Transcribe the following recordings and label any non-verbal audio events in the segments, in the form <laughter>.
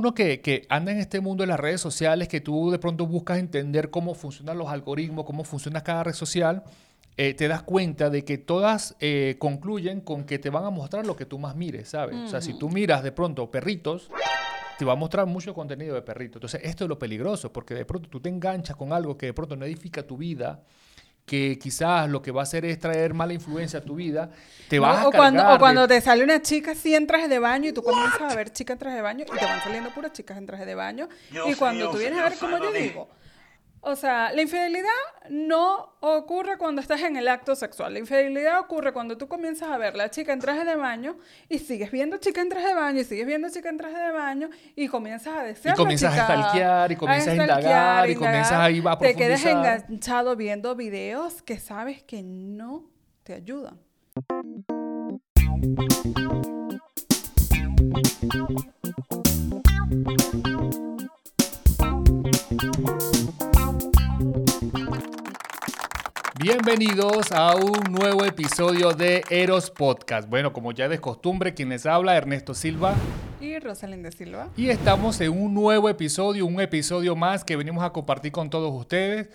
uno que, que anda en este mundo de las redes sociales, que tú de pronto buscas entender cómo funcionan los algoritmos, cómo funciona cada red social, eh, te das cuenta de que todas eh, concluyen con que te van a mostrar lo que tú más mires, ¿sabes? O sea, si tú miras de pronto perritos, te va a mostrar mucho contenido de perritos. Entonces, esto es lo peligroso, porque de pronto tú te enganchas con algo que de pronto no edifica tu vida, que quizás lo que va a hacer es traer mala influencia a tu vida, te vas a o cuando, o cuando de- te sale una chica así en traje de baño y tú comienzas a ver chicas en traje de baño y te van saliendo puras chicas en traje de baño. Y cuando yo tú vienes a ver, como yo de- digo, o sea, la infidelidad no ocurre cuando estás en el acto sexual. La infidelidad ocurre cuando tú comienzas a ver la chica en traje de baño y sigues viendo chica en traje de baño y sigues viendo chica en traje de baño y comienzas a desear Y comienzas a stalkear, y comienzas a indagar, y comienzas ahí a Te quedas enganchado viendo videos que sabes que no te ayudan. Bienvenidos a un nuevo episodio de Eros Podcast. Bueno, como ya es de costumbre, quien les habla, Ernesto Silva. Y Rosalinda Silva. Y estamos en un nuevo episodio, un episodio más que venimos a compartir con todos ustedes.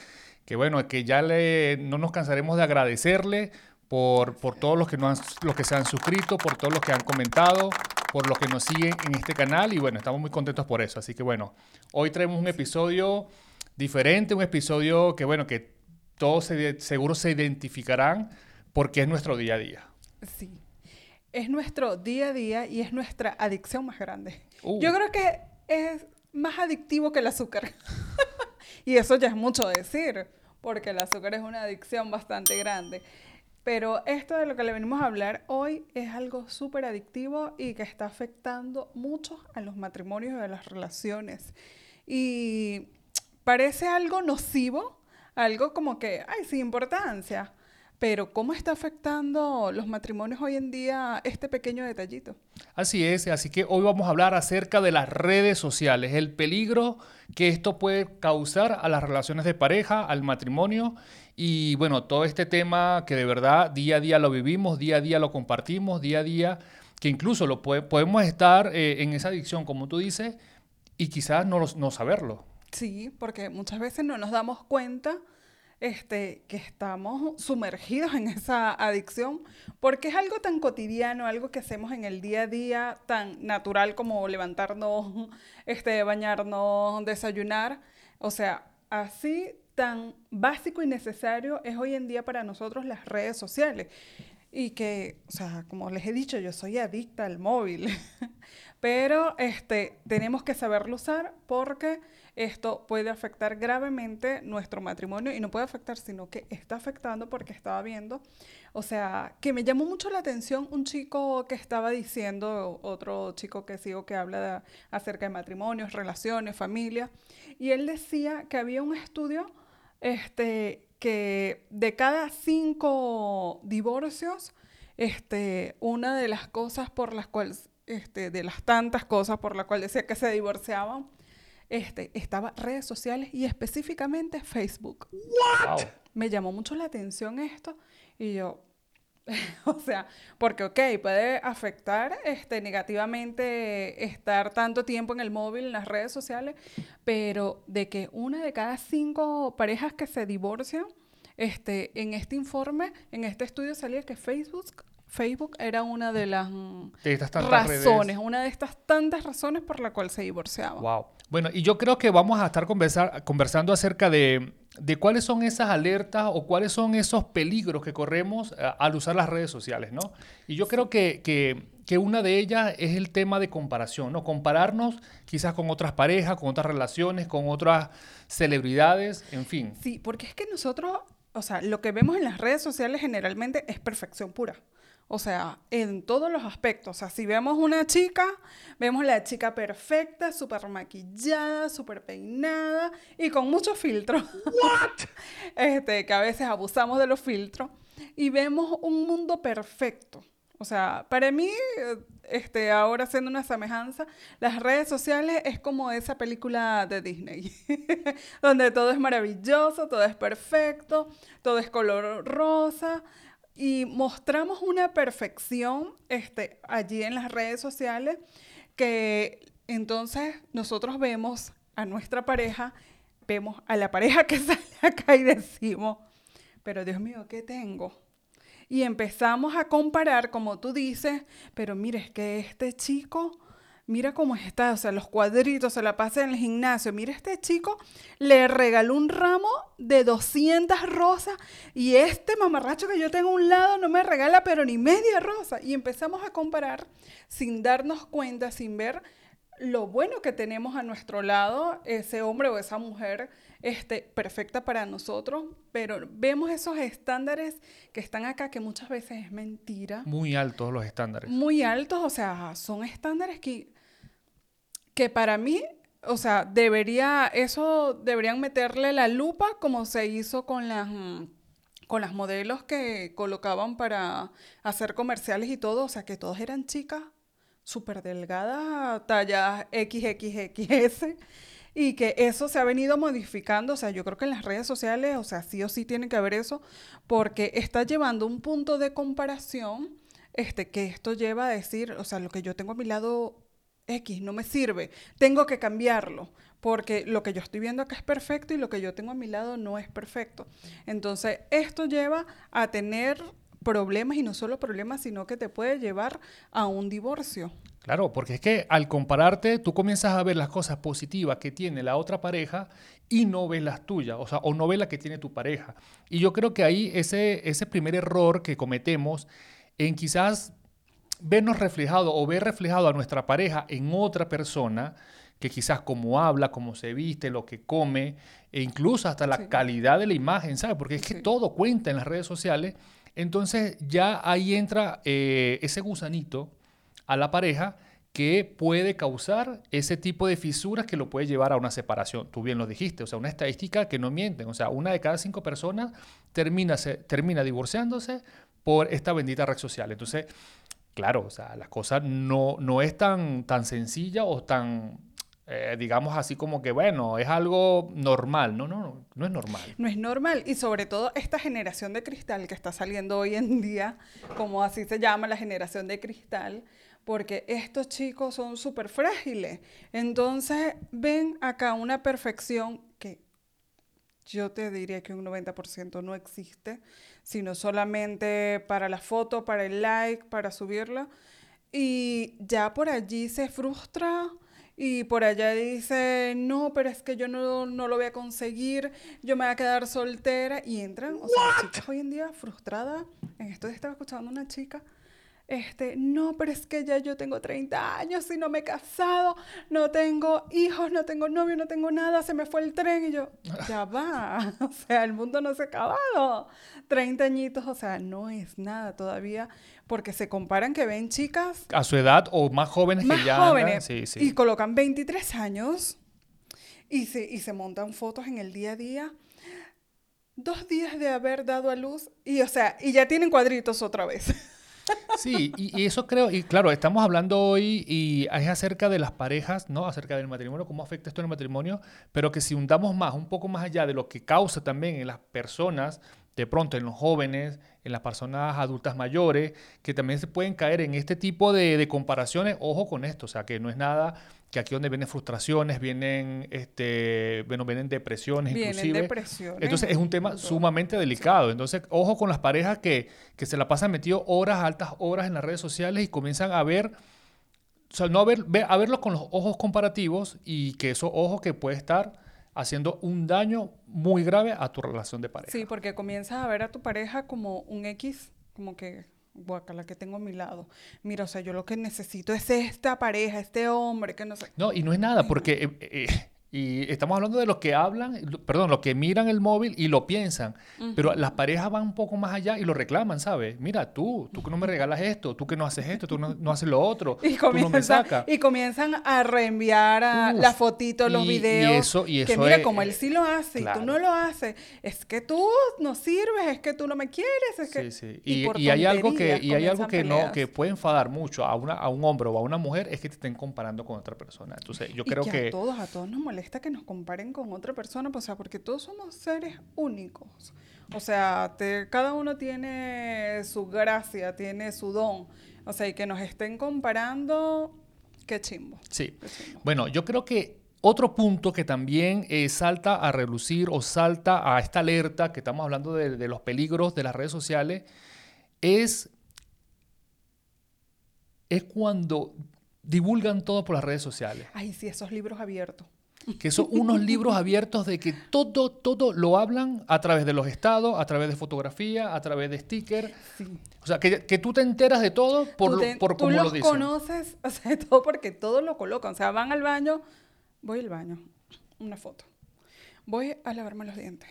Que bueno, que ya le, no nos cansaremos de agradecerle por, por todos los que, nos han- los que se han suscrito, por todos los que han comentado, por los que nos siguen en este canal. Y bueno, estamos muy contentos por eso. Así que bueno, hoy traemos un episodio diferente, un episodio que bueno, que todos se- seguro se identificarán porque es nuestro día a día. Sí. Es nuestro día a día y es nuestra adicción más grande. Uh. Yo creo que es más adictivo que el azúcar. <laughs> y eso ya es mucho decir, porque el azúcar es una adicción bastante grande. Pero esto de lo que le venimos a hablar hoy es algo súper adictivo y que está afectando mucho a los matrimonios y a las relaciones. Y parece algo nocivo, algo como que, ay, sin importancia. Pero ¿cómo está afectando los matrimonios hoy en día este pequeño detallito? Así es, así que hoy vamos a hablar acerca de las redes sociales, el peligro que esto puede causar a las relaciones de pareja, al matrimonio y bueno, todo este tema que de verdad día a día lo vivimos, día a día lo compartimos, día a día que incluso lo puede- podemos estar eh, en esa adicción, como tú dices, y quizás no, no saberlo. Sí, porque muchas veces no nos damos cuenta este, que estamos sumergidos en esa adicción, porque es algo tan cotidiano, algo que hacemos en el día a día, tan natural como levantarnos, este, bañarnos, desayunar. O sea, así tan básico y necesario es hoy en día para nosotros las redes sociales. Y que, o sea, como les he dicho, yo soy adicta al móvil. <laughs> Pero este, tenemos que saberlo usar porque esto puede afectar gravemente nuestro matrimonio y no puede afectar, sino que está afectando porque estaba viendo, o sea, que me llamó mucho la atención un chico que estaba diciendo, otro chico que sigo que habla acerca de matrimonios, relaciones, familia, y él decía que había un estudio este, que de cada cinco divorcios, este, una de las cosas por las cuales, este, de las tantas cosas por las cuales decía que se divorciaban, este, estaba redes sociales y específicamente Facebook. Wow. Me llamó mucho la atención esto y yo, <laughs> o sea, porque ok, puede afectar este, negativamente estar tanto tiempo en el móvil, en las redes sociales, pero de que una de cada cinco parejas que se divorcian, este, en este informe, en este estudio salía que Facebook, Facebook era una de las De tantas redes. razones, una de estas tantas razones por la cual se divorciaban. Wow. Bueno, y yo creo que vamos a estar conversar- conversando acerca de, cuáles son esas alertas o cuáles son esos peligros que corremos eh, al usar las redes sociales, ¿no? Y yo creo que, que, que una de ellas es el tema de comparación, ¿no? Compararnos quizás con otras parejas, con otras relaciones, con otras celebridades, en fin. Sí, porque es que nosotros, o sea, lo que vemos en las redes sociales generalmente es perfección pura. O sea, en todos los aspectos. O sea, si vemos una chica, vemos la chica perfecta, súper maquillada, súper peinada y con muchos filtros. <laughs> este, que a veces abusamos de los filtros. Y vemos un mundo perfecto. O sea, para mí, este, ahora haciendo una semejanza, las redes sociales es como esa película de Disney, <laughs> donde todo es maravilloso, todo es perfecto, todo es color rosa y mostramos una perfección este, allí en las redes sociales que entonces nosotros vemos a nuestra pareja, vemos a la pareja que <laughs> sale acá y decimos, pero Dios mío, ¿qué tengo? Y empezamos a comparar, como tú dices, pero mire, es que este chico mira cómo está, o sea, los cuadritos, se la pasa en el gimnasio. Mira, este chico le regaló un ramo de 200 rosas y este mamarracho que yo tengo a un lado no me regala pero ni media rosa. Y empezamos a comparar sin darnos cuenta, sin ver lo bueno que tenemos a nuestro lado, ese hombre o esa mujer este, perfecta para nosotros, pero vemos esos estándares que están acá, que muchas veces es mentira. Muy altos los estándares. Muy altos, o sea, son estándares que que para mí, o sea, debería, eso deberían meterle la lupa como se hizo con las, mm, con las modelos que colocaban para hacer comerciales y todo, o sea, que todas eran chicas súper delgadas, talla XXXS, y que eso se ha venido modificando, o sea, yo creo que en las redes sociales, o sea, sí o sí tiene que haber eso, porque está llevando un punto de comparación, este, que esto lleva a decir, o sea, lo que yo tengo a mi lado X no me sirve, tengo que cambiarlo, porque lo que yo estoy viendo acá es perfecto y lo que yo tengo a mi lado no es perfecto. Entonces, esto lleva a tener problemas y no solo problemas, sino que te puede llevar a un divorcio. Claro, porque es que al compararte, tú comienzas a ver las cosas positivas que tiene la otra pareja y no ves las tuyas, o sea, o no ves las que tiene tu pareja. Y yo creo que ahí ese, ese primer error que cometemos en quizás vernos reflejado o ver reflejado a nuestra pareja en otra persona, que quizás como habla, cómo se viste, lo que come, e incluso hasta la calidad de la imagen, ¿sabes? Porque es que todo cuenta en las redes sociales. Entonces ya ahí entra eh, ese gusanito a la pareja que puede causar ese tipo de fisuras que lo puede llevar a una separación. Tú bien lo dijiste, o sea, una estadística que no mienten, o sea, una de cada cinco personas termina, se, termina divorciándose por esta bendita red social. Entonces, claro, o sea, la cosa no, no es tan, tan sencilla o tan, eh, digamos así como que, bueno, es algo normal. No, no, no, no es normal. No es normal. Y sobre todo esta generación de cristal que está saliendo hoy en día, como así se llama la generación de cristal, porque estos chicos son súper frágiles. Entonces ven acá una perfección que yo te diría que un 90% no existe sino solamente para la foto, para el like, para subirla. Y ya por allí se frustra y por allá dice, no, pero es que yo no, no lo voy a conseguir, yo me voy a quedar soltera. Y entran, o sea, chicas hoy en día frustradas. En esto estaba escuchando una chica este, no, pero es que ya yo tengo 30 años y no me he casado, no tengo hijos, no tengo novio, no tengo nada, se me fue el tren y yo, <laughs> ya va, o sea, el mundo no se ha acabado. 30 añitos, o sea, no es nada todavía, porque se comparan que ven chicas. A su edad o más jóvenes que ya. jóvenes. sí, sí. Y colocan 23 años y se, y se montan fotos en el día a día dos días de haber dado a luz y, o sea, y ya tienen cuadritos otra vez. <laughs> Sí, y, eso creo, y claro, estamos hablando hoy y es acerca de las parejas, ¿no? Acerca del matrimonio, cómo afecta esto en el matrimonio, pero que si hundamos más, un poco más allá de lo que causa también en las personas, de pronto en los jóvenes, en las personas adultas mayores, que también se pueden caer en este tipo de, de comparaciones, ojo con esto, o sea, que no es nada que aquí donde vienen frustraciones, vienen, este, bueno, vienen depresiones vienen inclusive. Depresiones, Entonces es un tema sumamente delicado. Entonces, ojo con las parejas que, que se la pasan metido horas, altas horas en las redes sociales y comienzan a ver, o sea, no a, ver, a verlos con los ojos comparativos y que esos ojos que puede estar haciendo un daño muy grave a tu relación de pareja. Sí, porque comienzas a ver a tu pareja como un X, como que la que tengo a mi lado. Mira, o sea, yo lo que necesito es esta pareja, este hombre, que no sé. No, y no es nada, porque eh, eh, y estamos hablando de los que hablan, perdón, los que miran el móvil y lo piensan. Pero las parejas van un poco más allá y lo reclaman, ¿sabes? Mira, tú, tú que no me regalas esto, tú que no haces esto, tú no, no haces lo otro, <laughs> y tú no me sacas. Y comienzan a reenviar a las fotitos, los videos. Y eso, y eso que mira, como él sí lo hace y tú no lo haces, es que tú no sirves, es que tú no me quieres, es que... Sí, sí. Y, y, hay algo que, y hay algo que, no, que puede enfadar mucho a, una, a un hombre o a una mujer, es que te estén comparando con otra persona. Entonces, yo creo que... A todos, a todos nos molesta que nos comparen con otra persona, pues, o sea, porque todos somos seres únicos. O sea, cada uno tiene su gracia, tiene su don. O sea, y que nos estén comparando, Qué chimbo. Sí. Qué chimbo. Bueno, yo creo que otro punto que también eh, salta a relucir o salta a esta alerta que estamos hablando de, de los peligros de las redes sociales es, es cuando divulgan todo por las redes sociales. Ay, sí, esos libros abiertos. Que son unos libros abiertos de que todo, todo lo hablan a través de los estados, a través de fotografía, a través de sticker. Sí. O sea, que, que tú te enteras de todo por, tú te- por tú cómo los lo dicen. conoces, <laughs> o sea, todo porque todo lo colocan. O sea, van al baño, voy al baño, una foto. Voy a lavarme los dientes.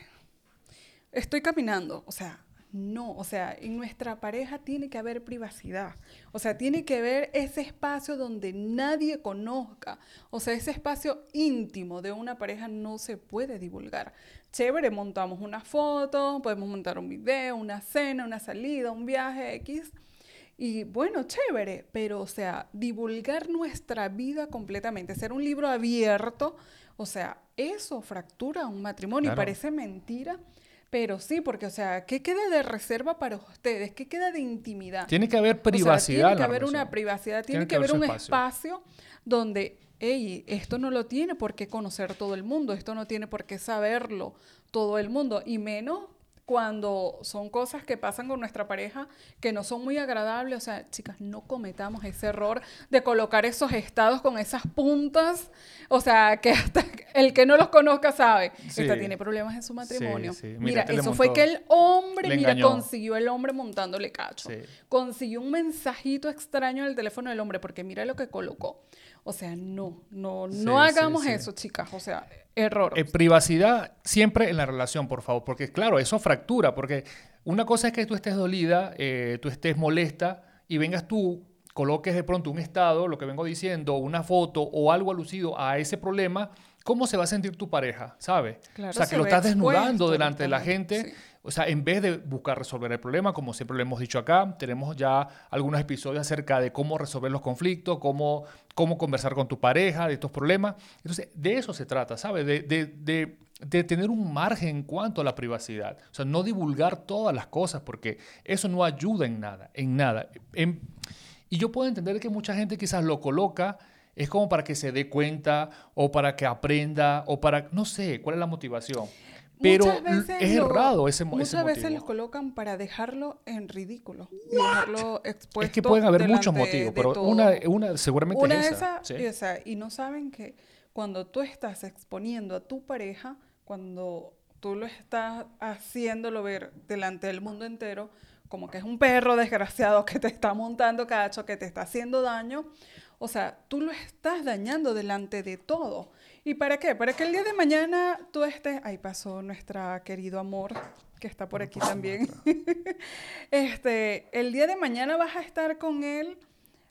Estoy caminando, o sea, no, o sea, en nuestra pareja tiene que haber privacidad. O sea, tiene que haber ese espacio donde nadie conozca. O sea, ese espacio íntimo de una pareja no se puede divulgar. Chévere, montamos una foto, podemos montar un video, una cena, una salida, un viaje X. Y bueno, chévere, pero o sea, divulgar nuestra vida completamente, ser un libro abierto, o sea, eso fractura un matrimonio Claro. y parece mentira, pero sí, porque o sea, ¿qué queda de reserva para ustedes? ¿Qué queda de intimidad? Tiene que haber O sea, privacidad. tiene en que haber una privacidad, tiene, Tiene que, haber un espacio. espacio donde, hey, esto no lo tiene por qué conocer todo el mundo, esto no tiene por qué saberlo todo el mundo, y menos cuando son cosas que pasan con nuestra pareja que no son muy agradables. O sea, chicas, no cometamos ese error de colocar esos estados con esas puntas. O sea, que hasta <laughs> el que no los conozca sabe. Sí. Esta tiene problemas en su matrimonio. sí. Mira, eso fue que el hombre, mira, consiguió el hombre montándole cacho consiguió un mensajito extraño en el teléfono del hombre, porque mira lo que colocó. O sea, no, no, Sí, no hagamos sí. eso, chicas. O sea, error. Eh, privacidad siempre en la relación, por favor, porque claro, eso fractura, porque una cosa es que tú estés dolida, eh, tú estés molesta y vengas tú, coloques de pronto un estado, lo que vengo diciendo, una foto o algo alucido a ese problema, ¿cómo se va a sentir tu pareja? ¿Sabes? Claro, o sea, que lo estás desnudando delante de la gente. O sea, en vez de buscar resolver el problema, como siempre lo hemos dicho acá, tenemos ya algunos episodios acerca de cómo resolver los conflictos, cómo, cómo conversar con tu pareja de estos problemas. Entonces, de eso se trata, ¿sabes? De, de- de- de tener un margen en cuanto a la privacidad. O sea, no divulgar todas las cosas, porque eso no ayuda en nada, en nada. En- y yo puedo entender que mucha gente quizás lo coloca, es como para que se dé cuenta, o para que aprenda, o para, no sé, cuál es la motivación. Pero es lo- errado ese, mo- Muchas ese veces los colocan para dejarlo en ridículo. Dejarlo expuesto. Es que pueden haber muchos motivos, pero todo. una, una seguramente Una es esa. sí. sea, y no saben que cuando tú estás exponiendo a tu pareja, cuando tú lo estás haciéndolo ver delante del mundo entero, como que es un perro desgraciado que te está montando cacho, que te está haciendo daño, o sea, tú lo estás dañando delante de todo. ¿Y para qué? Para que el día de mañana tú estés, ahí pasó nuestra querido amor, que está por aquí también. <laughs> este, el día de mañana vas a estar con él,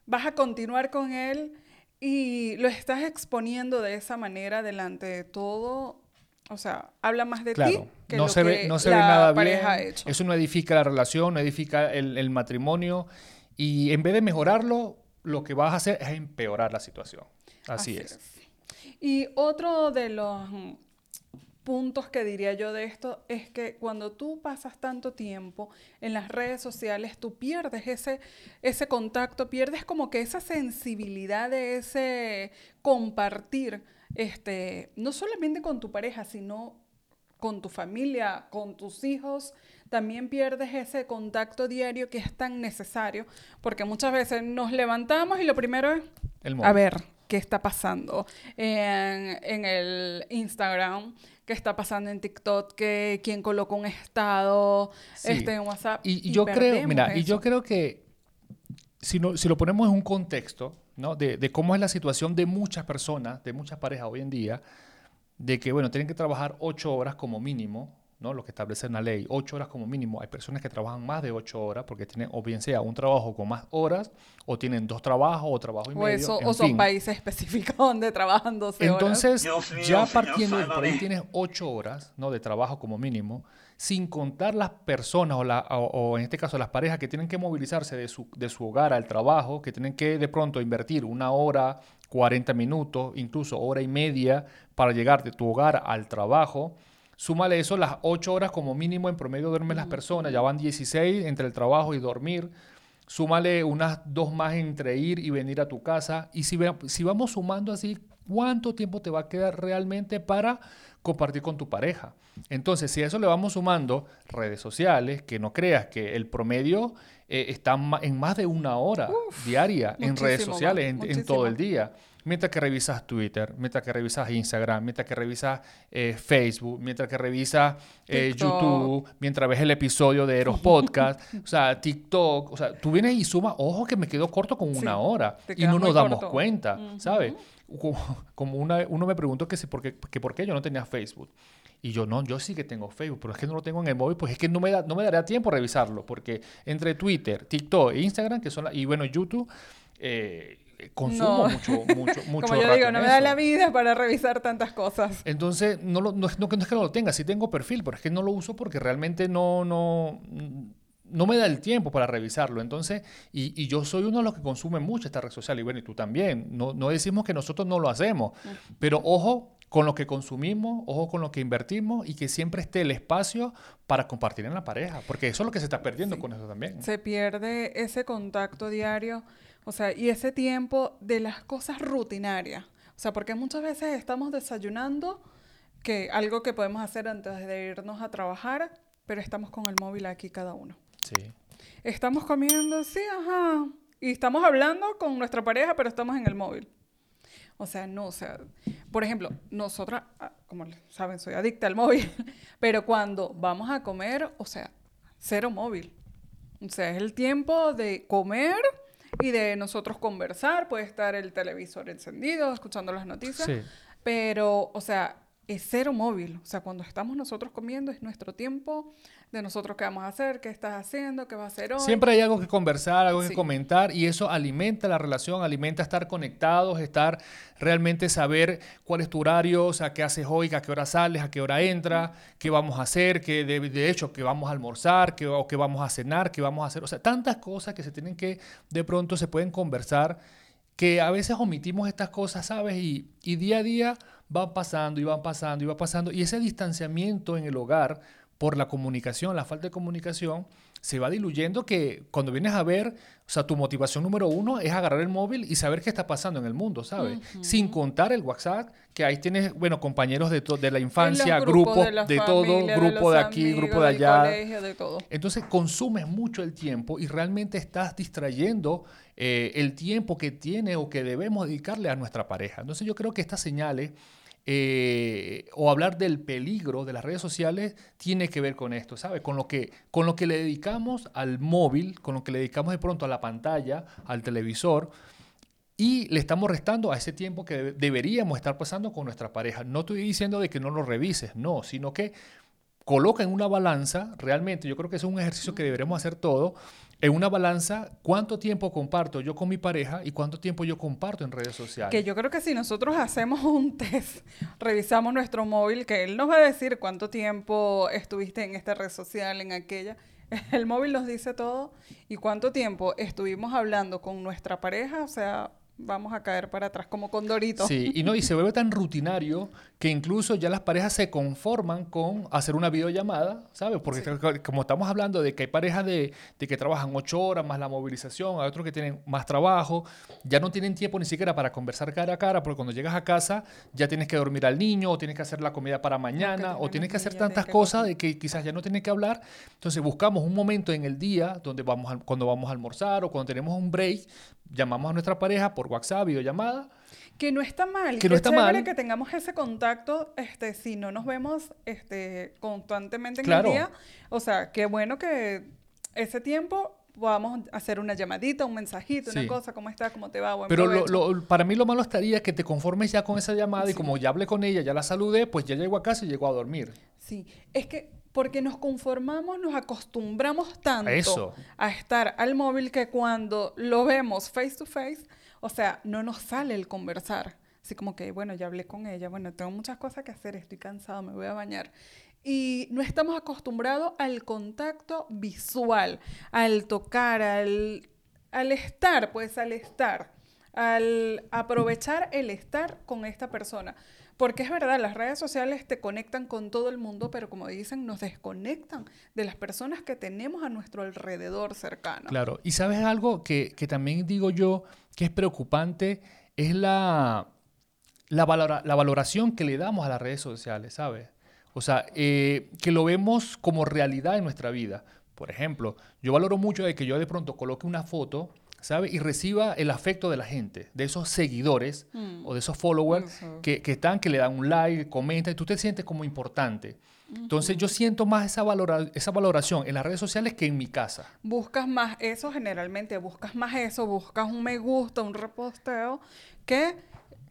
vas a continuar con él y lo estás exponiendo de esa manera delante de todo. O sea, habla más de ti Claro, que no lo se ve, que no se ve nada bien. pareja ha hecho. Eso no edifica la relación, no edifica el, el matrimonio. Y en vez de mejorarlo, lo que vas a hacer es empeorar la situación. Así, es. Y otro de los mm, puntos que diría yo de esto es que cuando tú pasas tanto tiempo en las redes sociales, tú pierdes ese, ese contacto, pierdes como que esa sensibilidad de ese compartir, este, no solamente con tu pareja, sino con tu familia, con tus hijos, también pierdes ese contacto diario que es tan necesario, porque muchas veces nos levantamos y lo primero es, El a ver, ¿qué está pasando en, en el Instagram? ¿Qué está pasando en TikTok? ¿Qué, ¿Quién colocó un estado Sí. este, en WhatsApp? Y, y yo creo, mira, y yo creo que si, no- si lo ponemos en un contexto, ¿no? De, de cómo es la situación de muchas personas, de muchas parejas hoy en día, de que, bueno, tienen que trabajar ocho horas como mínimo, ¿no? Lo que establece la ley, ocho horas como mínimo. Hay personas que trabajan más de ocho horas porque tienen, o bien sea un trabajo con más horas, o tienen dos trabajos, o trabajo y O, medio. eso, en o son fin. países específicos <laughs> donde trabajan 12 horas. Entonces, Dios mío, ya partiendo de por ahí tienes ocho horas ¿no? de trabajo como mínimo, sin contar las personas o, la- o- o en este caso las parejas que tienen que movilizarse de su, de su hogar al trabajo, que tienen que de pronto invertir una hora, 40 minutos, incluso hora y media para llegar de tu hogar al trabajo. Súmale eso, las ocho horas como mínimo en promedio duermen las personas, ya van 16 entre el trabajo y dormir. súmale unas dos más entre ir y venir a tu casa. Y si, si vamos sumando así, ¿cuánto tiempo te va a quedar realmente para compartir con tu pareja? Entonces, si a eso le vamos sumando redes sociales, que no creas que el promedio eh, está en más de una hora diaria en redes sociales, en, todo el día. Mientras que revisas Twitter, mientras que revisas Instagram, mientras que revisas eh, Facebook, mientras que revisas eh, YouTube, mientras ves el episodio de Eros Podcast, <laughs> o sea, TikTok, o sea, tú vienes y sumas, ojo que me quedo corto con una hora y no nos damos cuenta, ¿sabes? Como una, uno me preguntó que, si, por qué, que por qué yo no tenía Facebook. Y yo no, yo sí que tengo Facebook, pero es que no lo tengo en el móvil, pues es que no me, da, no me daría tiempo revisarlo, porque entre Twitter, TikTok e Instagram, que son y bueno, YouTube, eh, consumo mucho, mucho, <laughs> mucho. Como yo digo, no me da la vida para revisar tantas cosas. Entonces, no, lo, no, no, es que no lo tenga, sí tengo perfil, pero es que no lo uso porque realmente no, no, no me da el tiempo para revisarlo. Entonces, y, y, yo soy uno de los que consume mucho esta red social, y bueno, y tú también. No, no decimos que nosotros no lo hacemos, pero ojo con lo que consumimos, ojo con lo que invertimos y que siempre esté el espacio para compartir en la pareja, porque eso es lo que se está perdiendo con eso también. Se pierde ese contacto diario, o sea, y ese tiempo de las cosas rutinarias. O sea, porque muchas veces estamos desayunando, que algo que podemos hacer antes de irnos a trabajar, pero estamos con el móvil aquí cada uno. Sí. Estamos comiendo, sí, ajá. Y estamos hablando con nuestra pareja, pero estamos en el móvil. O sea, no, o sea, por ejemplo, nosotras, ah, como saben, soy adicta al móvil, <laughs> pero cuando vamos a comer, o sea, cero móvil. O sea, es el tiempo de comer y de nosotros conversar, puede estar el televisor encendido, escuchando las noticias, pero, o sea, es cero móvil. O sea, cuando estamos nosotros comiendo es nuestro tiempo de nosotros qué vamos a hacer, qué estás haciendo, qué va a hacer hoy. Siempre hay algo que conversar, algo que comentar y eso alimenta la relación, alimenta estar conectados, estar realmente saber cuál es tu horario, o sea, qué haces hoy, a qué hora sales, a qué hora entras, qué vamos a hacer, qué de, hecho, qué vamos a almorzar, qué, o qué vamos a cenar, qué vamos a hacer. O sea, tantas cosas que se tienen que, de pronto se pueden conversar que a veces omitimos estas cosas, ¿sabes? Y, y día a día van pasando y van pasando y va pasando. Y ese distanciamiento en el hogar por la comunicación, la falta de comunicación, se va diluyendo que cuando vienes a ver, o sea, tu motivación número uno es agarrar el móvil y saber qué está pasando en el mundo, ¿sabes? Sin contar el WhatsApp, que ahí tienes, bueno, compañeros de, de la infancia, grupos de, todo, grupo de, aquí, grupo de allá. de todo. Entonces consumes mucho el tiempo y realmente estás distrayendo eh, el tiempo que tiene o que debemos dedicarle a nuestra pareja. Entonces yo creo que estas señales eh, o hablar del peligro de las redes sociales tiene que ver con esto, ¿sabes? Con lo, que, con lo que le dedicamos al móvil, con lo que le dedicamos de pronto a la pantalla, al televisor, y le estamos restando a ese tiempo que deberíamos estar pasando con nuestra pareja. No estoy diciendo de que no lo revises, no, sino que coloca en una balanza, realmente yo creo que es un ejercicio que deberemos hacer todo, en una balanza cuánto tiempo comparto yo con mi pareja y cuánto tiempo yo comparto en redes sociales. Que yo creo que si nosotros hacemos un <laughs> test, revisamos nuestro móvil, que él nos va a decir cuánto tiempo estuviste en esta red social, en aquella. <laughs> El móvil nos dice todo y cuánto tiempo estuvimos hablando con nuestra pareja, o sea, vamos a caer para atrás como con Dorito. Sí, y no, y se vuelve tan rutinario que incluso ya las parejas se conforman con hacer una videollamada, ¿sabes? Porque como estamos hablando de que hay parejas de, de, que trabajan ocho horas más la movilización, hay otros que tienen más trabajo, ya no tienen tiempo ni siquiera para conversar cara a cara, porque cuando llegas a casa ya tienes que dormir al niño, o tienes que hacer la comida para mañana, o tienes que hacer tantas cosas de que quizás ya no tienes que hablar. Entonces buscamos un momento en el día donde vamos cuando vamos a almorzar o cuando tenemos un break llamamos a nuestra pareja por WhatsApp, videollamada. Que no está mal. Que no está mal. que tengamos ese contacto, este, si no nos vemos este, constantemente en el día. O sea, qué bueno que ese tiempo podamos hacer una llamadita, un mensajito, una cosa, ¿cómo está? ¿Cómo te va? Pero lo, para mí lo malo estaría que te conformes ya con esa llamada y como ya hablé con ella, ya la saludé, pues ya llego a casa y llego a dormir. Sí, es que porque nos conformamos, nos acostumbramos tanto a estar al móvil que cuando lo vemos face to face, o sea, no nos sale el conversar. Así como que, bueno, ya hablé con ella, bueno, tengo muchas cosas que hacer, estoy cansado, me voy a bañar. Y no estamos acostumbrados al contacto visual, al tocar, al, al estar, pues al estar al aprovechar el estar con esta persona. Porque es verdad, las redes sociales te conectan con todo el mundo, pero como dicen, nos desconectan de las personas que tenemos a nuestro alrededor cercano. Claro, y sabes algo que, que también digo yo que es preocupante, es la, la, la valoración que le damos a las redes sociales, ¿sabes? O sea, eh, que lo vemos como realidad en nuestra vida. Por ejemplo, yo valoro mucho de que yo de pronto coloque una foto, ¿sabes? Y reciba el afecto de la gente, de esos seguidores Mm. o de esos followers que, que están, que le dan un like, comentan, y tú te sientes como importante. Entonces yo siento más esa, valora- esa valoración en las redes sociales que en mi casa. Buscas más eso, generalmente buscas más eso, buscas un me gusta, un reposteo, que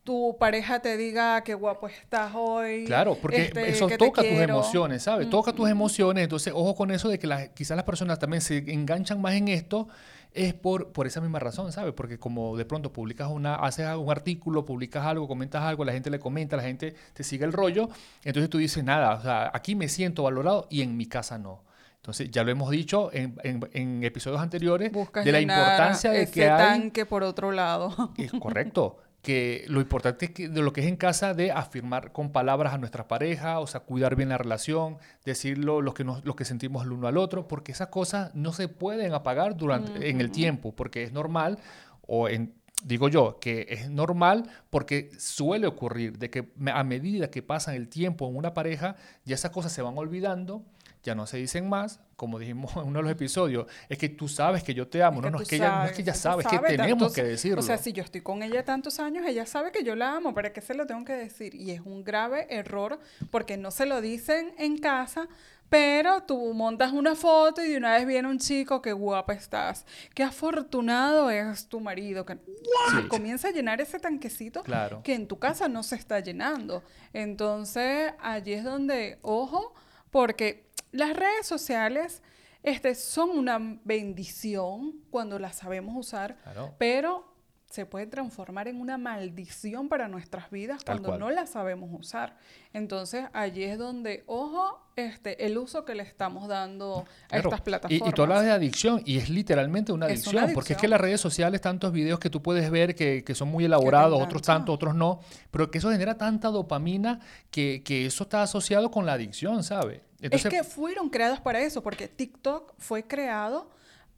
tu pareja te diga qué guapo estás hoy. Claro, porque este, eso toca tus quiero". emociones, ¿sabes? Toca tus emociones. Entonces, ojo con eso de que las- quizás las personas también se enganchan más en esto. Es por, por esa misma razón, ¿sabes? Porque como de pronto publicas una, haces un artículo, publicas algo, comentas algo, la gente le comenta, la gente te sigue el rollo, entonces tú dices, nada, o sea, aquí me siento valorado y en mi casa no. Entonces, ya lo hemos dicho en, en- en episodios anteriores Buscas de la importancia de ese que hay... tanque por otro lado. Es correcto. <laughs> Que lo importante es que de lo que es en casa de afirmar con palabras a nuestra pareja, o sea, cuidar bien la relación, decirlo lo que, nos, lo que sentimos el uno al otro, porque esas cosas no se pueden apagar durante, en el tiempo, porque es normal, o en, digo yo, que es normal porque suele ocurrir de que a medida que pasa el tiempo en una pareja, ya esas cosas se van olvidando, ya no se dicen más, como dijimos <laughs> en uno de los episodios, es que tú sabes que yo te amo, no, no, es que ella, no es que ella sabe, es que tenemos tantos- que decirlo. O sea, si yo estoy con ella tantos años, ella sabe que yo la amo, ¿para qué se lo tengo que decir? Y es un grave error porque no se lo dicen en casa, pero tú montas una foto y de una vez viene un chico, qué guapa estás, qué afortunado es tu marido, que Sí. comienza a llenar ese tanquecito Claro. que en tu casa no se está llenando. Entonces, allí es donde, ojo, porque las redes sociales este, son una bendición cuando las sabemos usar, Claro. pero se puede transformar en una maldición para nuestras vidas Tal cuando cual. no las sabemos usar. Entonces, allí es donde, ojo, este, el uso que le estamos dando a Claro. estas Y, plataformas. y tú hablas de adicción y es literalmente una Es adicción, porque es que las redes sociales, tantos videos que tú puedes ver que, que son muy elaborados, otros enganchan. tanto, otros no, pero que eso genera tanta dopamina que, que eso está asociado con la adicción, ¿sabes? Es que fueron creados para eso, porque TikTok fue creado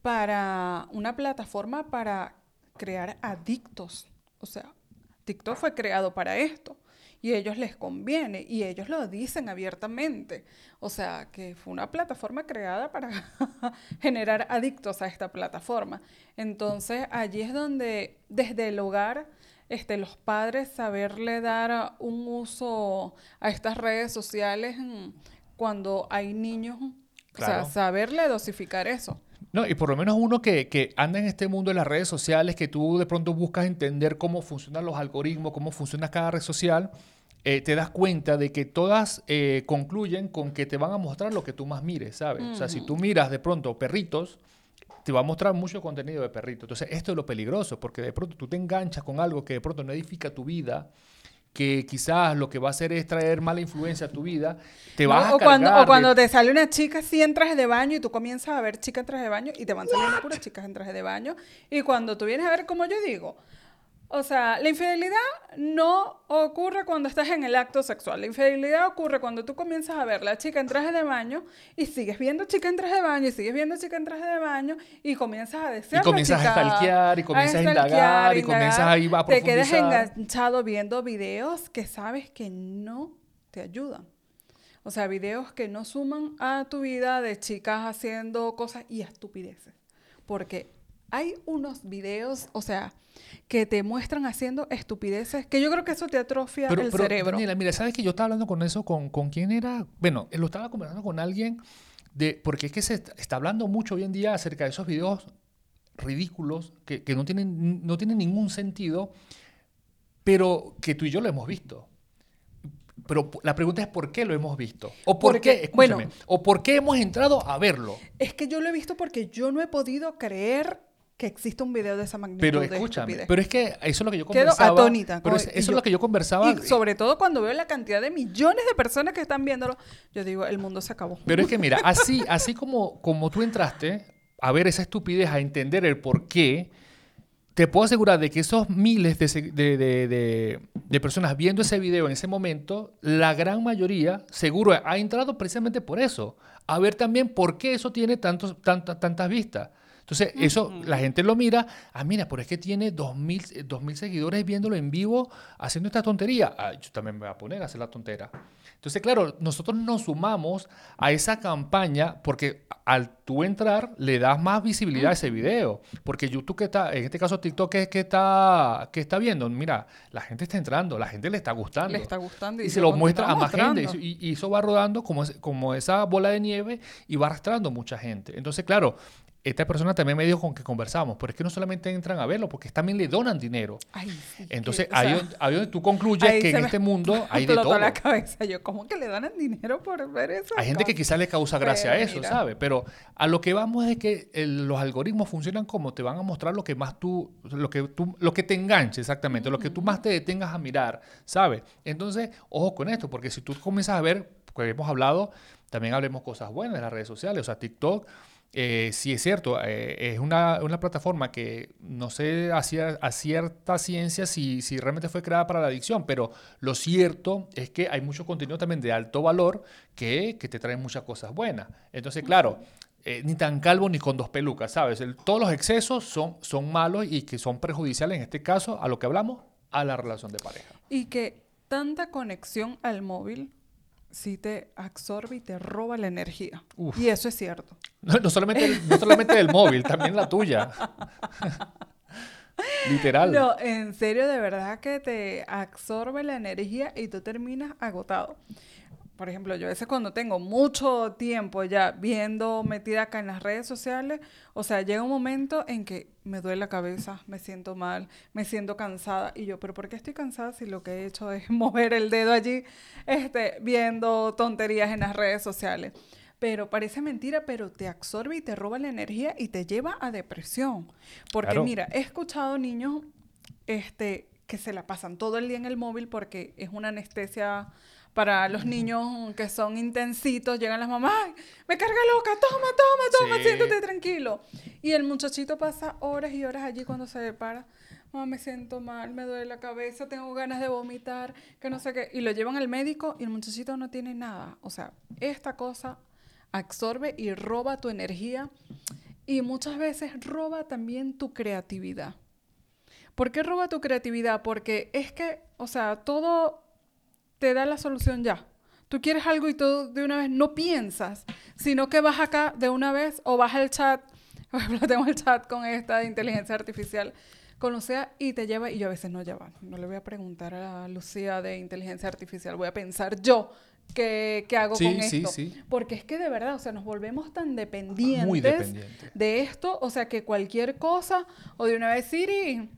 para una plataforma para crear adictos. O sea, TikTok fue creado para esto. Y a ellos les conviene. Y ellos lo dicen abiertamente. O sea, que fue una plataforma creada para <laughs> generar adictos a esta plataforma. Entonces, allí es donde desde el hogar este, los padres saberle dar un uso a estas redes sociales cuando hay niños, o sea, saberle dosificar eso. No, y por lo menos uno que, que anda en este mundo de las redes sociales, que tú de pronto buscas entender cómo funcionan los algoritmos, cómo funciona cada red social, eh, te das cuenta de que todas eh, concluyen con que te van a mostrar lo que tú más mires, ¿sabes? O sea, si tú miras de pronto perritos, te va a mostrar mucho contenido de perritos. Entonces, esto es lo peligroso, porque de pronto tú te enganchas con algo que de pronto no edifica tu vida, que quizás lo que va a hacer es traer mala influencia a tu vida, te No, vas a o, cuando, cargar o cuando de- te sale una chica así en traje de baño y tú comienzas a ver chicas en traje de baño y te van saliendo puras chicas en traje de baño. Y cuando tú vienes a ver, como yo digo, o sea, la infidelidad no ocurre cuando estás en el acto sexual. La infidelidad ocurre cuando tú comienzas a ver la chica en traje de baño y sigues viendo chica en traje de baño y sigues viendo chica en traje de baño y comienzas a desear Y comienzas a stalkear, y comienzas a indagar, y comienzas ahí va a Te quedas profundizar. enganchado viendo videos que sabes que no te ayudan. O sea, videos que no suman a tu vida de chicas haciendo cosas y estupideces. Porque hay unos videos, o sea, que te muestran haciendo estupideces, que yo creo que eso te atrofia el cerebro. Daniela, mira, ¿sabes que yo estaba hablando con eso con, con quién era? Bueno, lo estaba conversando con alguien de porque es que se est- está hablando mucho hoy en día acerca de esos videos ridículos que, que no tienen no tienen ningún sentido, pero que tú y yo lo hemos visto. Pero la pregunta es por qué lo hemos visto o por Porque, qué, escúchame, bueno. o por qué hemos entrado a verlo. Es que yo lo he visto porque yo no he podido creer que exista un video de esa magnitud. Pero escúchame, pero es que eso es lo que yo Quedo conversaba. atónita, Pero es- eso es yo- lo que yo conversaba. Y sobre todo cuando veo la cantidad de millones de personas que están viéndolo, yo digo, el mundo se acabó. Pero es que mira, así, así como, como tú entraste a ver esa estupidez, a entender el por qué, te puedo asegurar de que esos miles de, de- de- de- de personas viendo ese video en ese momento, la gran mayoría seguro ha entrado precisamente por eso, a ver también por qué eso tiene tantos, tantas tantas vistas. Entonces, eso, la gente lo mira, ah, mira, pero es que tiene 2.000 eh, 2.000 seguidores viéndolo en vivo haciendo esta tontería. Ah, yo también me voy a poner a hacer la tontera. Entonces, claro, nosotros nos sumamos a esa campaña porque al tú entrar le das más visibilidad a ese video. Porque YouTube que está, en este caso TikTok que, que está, que está viendo, mira, la gente está entrando, la gente le está gustando. Le está gustando y Y se lo muestra a más gente. Y, y- eso va rodando como, es- como esa bola de nieve y va arrastrando mucha gente. Entonces, claro, esta persona también me dijo con que conversamos, pero es que no solamente entran a verlo, porque también le donan dinero. Ay, sí, Entonces, que, ahí, sea, donde- ahí donde tú concluyes que en este mundo <laughs> hay de todo. la cabeza. Yo, ¿cómo que le dan el dinero por ver eso? Hay gente que quizás le causa gracia a eso. ¿sabes? Pero a lo que vamos es que el- los algoritmos funcionan como te van a mostrar lo que más tú, lo que tú, lo que te enganche exactamente, lo que tú más te detengas a mirar, ¿sabes? Entonces, ojo con esto, porque si tú comienzas a ver, porque hemos hablado, también hablemos cosas buenas de las redes sociales, o sea, TikTok. Eh, sí es cierto, eh, es una, una plataforma que no sé a, cier- a cierta ciencia si, si realmente fue creada para la adicción, pero lo cierto es que hay mucho contenido también de alto valor que, que te trae muchas cosas buenas. Entonces, claro, eh, ni tan calvo ni con dos pelucas, ¿sabes? Todos los excesos son, son malos y que son perjudiciales, en este caso, a lo que hablamos, a la relación de pareja. Y que tanta conexión al móvil sí te absorbe y te roba la energía. Uf. Y eso es cierto. <laughs> No, no solamente, el- no solamente del móvil, también la tuya. <laughs> Literal. No, en serio, de verdad que te absorbe la energía y tú terminas agotado. Por ejemplo, yo a veces cuando tengo mucho tiempo ya viendo metida acá en las redes sociales, o sea, llega un momento en que me duele la cabeza, me siento mal, me siento cansada y yo, pero ¿por qué estoy cansada si lo que he hecho es <laughs> mover el dedo allí, este, viendo tonterías en las redes sociales? Pero parece mentira, pero te absorbe y te roba la energía y te lleva a depresión. Porque Claro. mira, he escuchado niños este, que se la pasan todo el día en el móvil porque es una anestesia para los niños que son intensitos. Llegan las mamás, "Ay, me carga loca, toma, toma, toma, Sí. siéntate tranquilo. Y el muchachito pasa horas y horas allí cuando se para. Mamá, me siento mal, me duele la cabeza, tengo ganas de vomitar, que no sé qué. Y lo llevan al médico y el muchachito no tiene nada. O sea, esta cosa absorbe y roba tu energía y muchas veces roba también tu creatividad. ¿Por qué roba tu creatividad? Porque es que, o sea, todo te da la solución ya. Tú quieres algo y tú de una vez no piensas, sino que vas acá de una vez o vas al chat. <laughs> Por ejemplo, tengo el chat con esta de inteligencia artificial, con Lucía y te lleva, y yo a veces no lleva. No le voy a preguntar a Lucía de inteligencia artificial, voy a pensar yo qué, hago Sí, con sí, esto. sí. Porque es que de verdad, o sea, nos volvemos tan dependientes Muy dependiente. de esto, o sea, que cualquier cosa, o de una vez, Siri,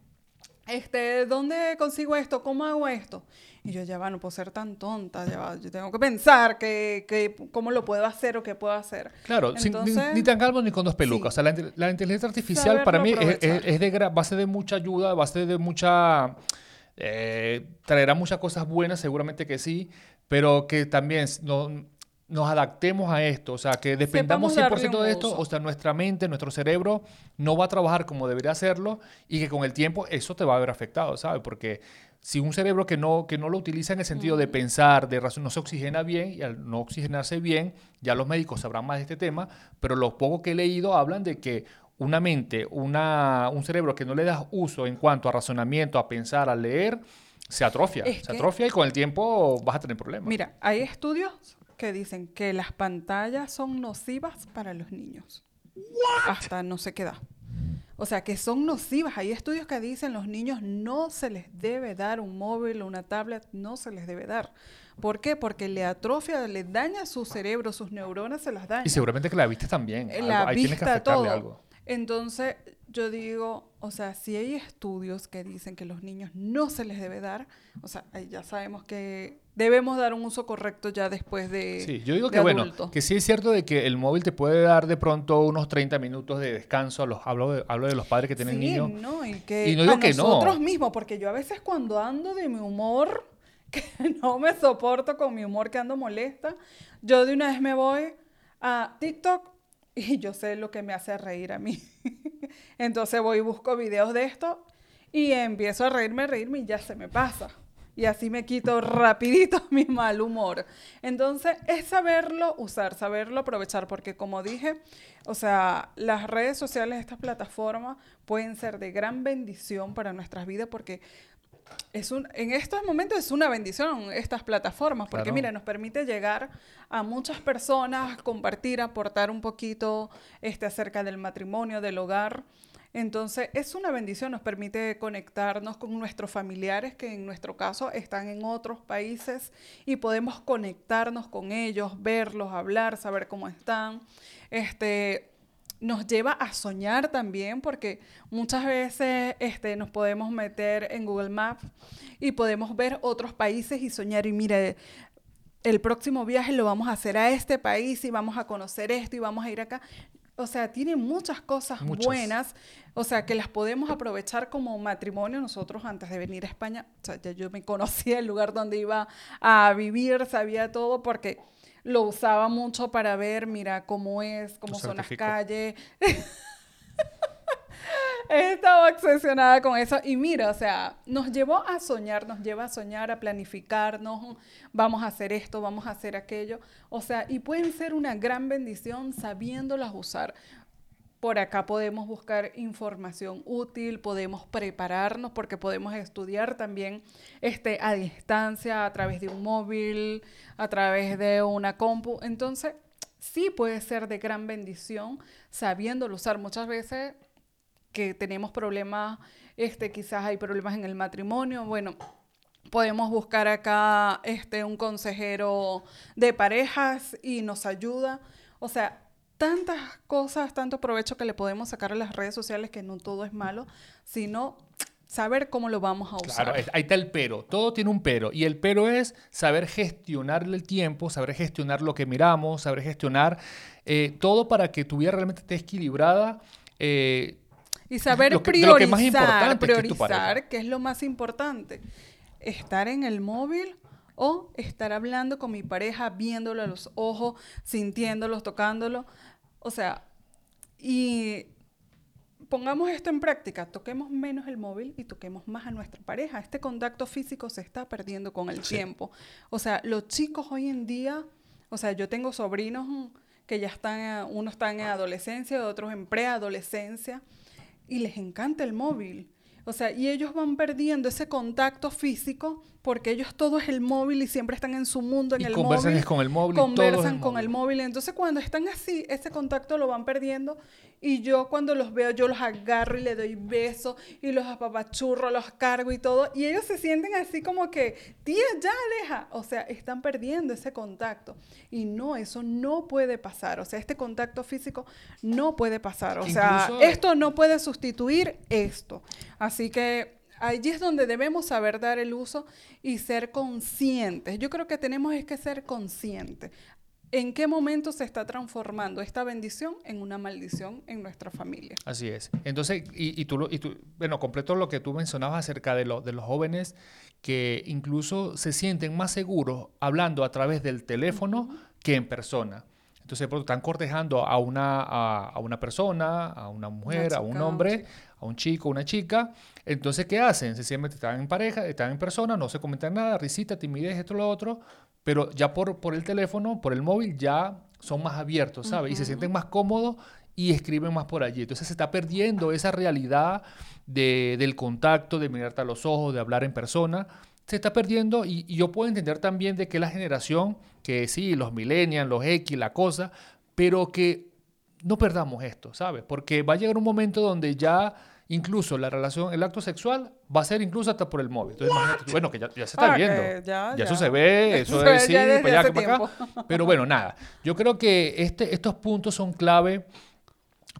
este, ¿dónde consigo esto? ¿Cómo hago esto? Y yo ya va, no puedo ser tan tonta, ya va, yo tengo que pensar que, que cómo lo puedo hacer o qué puedo hacer. Claro, sin- ni- Entonces, ni, tan calvo ni con dos pelucas. sí. O sea, la, la inteligencia artificial Saberlo para mí es, es- es de gra- va a ser de mucha ayuda, va a ser de mucha... eh, traerá muchas cosas buenas, seguramente que sí, pero que también no- nos adaptemos a esto, o sea, que dependamos Sepamos 100% darle de esto, o sea, nuestra mente, nuestro cerebro no va a trabajar como debería hacerlo y que con el tiempo eso te va a ver afectado, ¿sabes? Porque si un cerebro que no, que no lo utiliza en el sentido de pensar, de razón, no se oxigena bien y al no oxigenarse bien, ya los médicos sabrán más de este tema, pero lo poco que he leído hablan de que una mente, una, un cerebro que no le das uso en cuanto a razonamiento, a pensar, a leer, se atrofia. Es se atrofia y con el tiempo vas a tener problemas. Mira, hay estudios que dicen que las pantallas son nocivas para los niños. Hasta no sé qué edad. O sea, que son nocivas. Hay estudios que dicen los niños no se les debe dar un móvil o una tablet, no se les debe dar. ¿Por qué? Porque le atrofia, le daña su cerebro, sus neuronas se las daña. y seguramente que la también. Eh, algo- la ahí tienes que vista, afectarle todo. algo. Entonces, yo digo, o sea, si hay estudios que dicen que los niños no se les debe dar, o sea, ya sabemos que debemos dar un uso correcto ya después de Sí, yo digo que bueno, adulto. que sí es cierto de que el móvil te puede dar de pronto unos 30 minutos de descanso. a Los, hablo, de, hablo de los padres que tienen Sí, niños. no, y que Y no digo a que no. nosotros mismos, porque yo a veces cuando ando de mi humor, <laughs> que no me soporto con mi humor, que ando molesta, yo de una vez me voy a TikTok y yo sé lo que me hace reír a mí. <laughs> Entonces voy y busco videos de esto y empiezo a reírme, a reírme y ya se me pasa. Y así me quito rapidito <laughs> mi mal humor. Entonces es saberlo usar, saberlo aprovechar, porque como dije, o sea, las redes sociales, estas plataformas pueden ser de gran bendición para nuestras vidas porque es un, en estos momentos es una bendición estas plataformas, porque mira, nos permite llegar a muchas personas, compartir, aportar un poquito este, acerca del matrimonio, del hogar. Entonces, es una bendición, nos permite conectarnos con nuestros familiares que en nuestro caso están en otros países y podemos conectarnos con ellos, verlos, hablar, saber cómo están. Este, nos lleva a soñar también, porque muchas veces este, nos podemos meter en Google Maps y podemos ver otros países y soñar y mire, el próximo viaje lo vamos a hacer a este país y vamos a conocer esto y vamos a ir acá. O sea, tiene muchas cosas buenas, o sea, que las podemos aprovechar como matrimonio. Nosotros antes de venir a España, o sea, ya yo me conocía el lugar donde iba a vivir, sabía todo, porque lo usaba mucho para ver, mira, cómo es, cómo son las calles. <laughs> Estaba obsesionada con eso y mira, o sea, nos llevó a soñar, nos lleva a soñar, a planificarnos, vamos a hacer esto, vamos a hacer aquello, o sea, y pueden ser una gran bendición sabiéndolas usar. Por acá podemos buscar información útil, podemos prepararnos porque podemos estudiar también este, a distancia, a través de un móvil, a través de una compu. Entonces, sí puede ser de gran bendición sabiéndolo usar. Muchas veces que tenemos problemas, este, quizás hay problemas en el matrimonio, bueno, podemos buscar acá este, un consejero de parejas y nos ayuda. O sea, tantas cosas, tanto provecho que le podemos sacar a las redes sociales que no todo es malo, sino saber cómo lo vamos a usar. Claro, ahí está el pero. Todo tiene un pero. Y el pero es saber gestionar el tiempo, saber gestionar lo que miramos, saber gestionar eh, todo para que tu vida realmente esté equilibrada. Eh, y saber priorizar, priorizar, que es lo más importante. Estar en el móvil o estar hablando con mi pareja, viéndolo a los ojos, sintiéndolo, tocándolo. O sea, y pongamos esto en práctica, toquemos menos el móvil y toquemos más a nuestra pareja. Este contacto físico se está perdiendo con el tiempo. O sea, los chicos hoy en día, o sea, yo tengo sobrinos que ya están, unos están en adolescencia, otros en preadolescencia, y les encanta el móvil. O sea, y ellos van perdiendo ese contacto físico porque ellos todo es el móvil y siempre están en su mundo, en el conversan móvil. con el móvil. Conversan con el móvil. Entonces, cuando están así, ese contacto lo van perdiendo. Y yo cuando los veo, yo los agarro y le doy besos y los apapachurro, los cargo y todo. Y ellos se sienten así como que, tía, ya deja. O sea, están perdiendo ese contacto. Y no, eso no puede pasar. O sea, este contacto físico no puede pasar. O sea, esto no puede sustituir esto. Así que allí es donde debemos saber dar el uso y ser conscientes. Yo creo que tenemos es que ser conscientes. ¿En qué momento se está transformando esta bendición en una maldición en nuestra familia? Así es. Entonces, y, tú, y tú, bueno, completo lo que tú mencionabas acerca de, de los jóvenes que incluso se sienten más seguros hablando a través del teléfono que en persona. Entonces, están cortejando a una, a, una persona, a una mujer, a un hombre, a un chico, una chica. Entonces, ¿qué hacen? Sencillamente están en pareja, están en persona, no se comentan nada, risita, timidez, esto, lo otro, pero ya por, por el teléfono, por el móvil, ya son más abiertos, ¿sabes? Y se sienten más cómodos y escriben más por allí. Entonces se está perdiendo esa realidad de, del contacto, de mirarte a los ojos, de hablar en persona se está perdiendo y, yo puedo entender también de que la generación, que sí, los millennials, los X, la cosa, pero que no perdamos esto, ¿sabes? Porque va a llegar un momento donde ya incluso la relación, el acto sexual va a ser incluso hasta por el móvil. Entonces, bueno, que ya, se está ah, viendo. <laughs> Ya, eso se ve, eso es, sí, para allá, para acá. <laughs> Pero bueno, nada. Yo creo que este, estos puntos son clave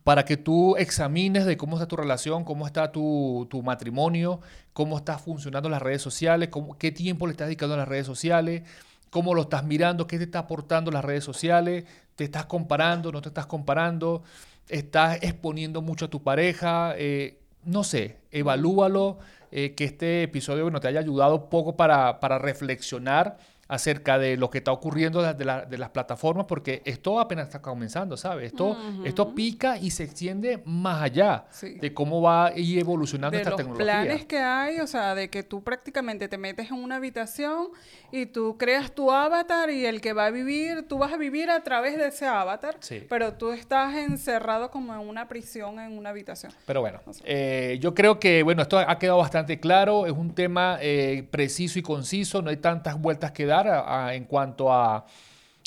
para que tú examines de cómo está tu relación, cómo está tu, matrimonio, cómo están funcionando las redes sociales, cómo, qué tiempo le estás dedicando a las redes sociales, cómo lo estás mirando, qué te está aportando las redes sociales, te estás comparando, no te estás comparando, estás exponiendo mucho a tu pareja, eh, no sé, evalúalo, eh, que este episodio te haya ayudado un poco para, para reflexionar acerca de lo que está ocurriendo de, la- de las plataformas, porque esto apenas está comenzando, ¿sabes? Esto, esto pica y se extiende más allá Sí. de cómo va a ir evolucionando de esta los tecnología. planes que hay, o sea, de que tú prácticamente te metes en una habitación y tú creas tu avatar y el que va a vivir, tú vas a vivir a través de ese avatar, Sí. pero tú estás encerrado como en una prisión en una habitación. Pero bueno, eh, yo creo que bueno, esto ha quedado bastante claro, es un tema eh, preciso y conciso, no hay tantas vueltas que dar en cuanto a,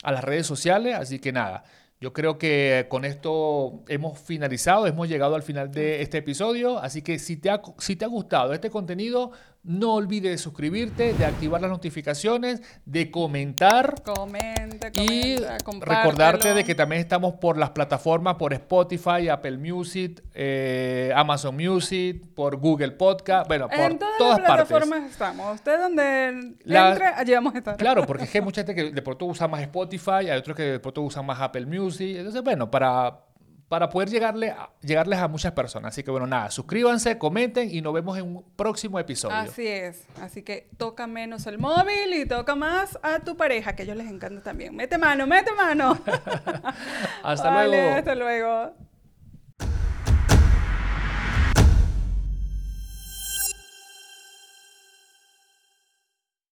a las redes sociales, así que nada, yo creo que con esto hemos finalizado, hemos llegado al final de este episodio, así que si te ha, si te ha gustado este contenido, no olvides de suscribirte, de activar las notificaciones, de comentar. Comenta, Y comenta, recordarte de que también estamos por las plataformas, por Spotify, Apple Music, eh, Amazon Music, por Google Podcast, bueno, por en todas, todas las partes. plataformas estamos. Usted donde La- entre, allí vamos a estar. Claro, porque es que <laughs> hay mucha gente que de pronto usa más Spotify, hay otros que de pronto usan más Apple Music. Entonces, bueno, para, para poder llegarle a, llegarles a muchas personas. Así que, bueno, nada, suscríbanse, comenten y nos vemos en un próximo episodio. Así es. Así que toca menos el móvil y toca más a tu pareja, que a ellos les encanta también. Mete mano, mete mano. <laughs> Hasta Vale, luego. Hasta luego.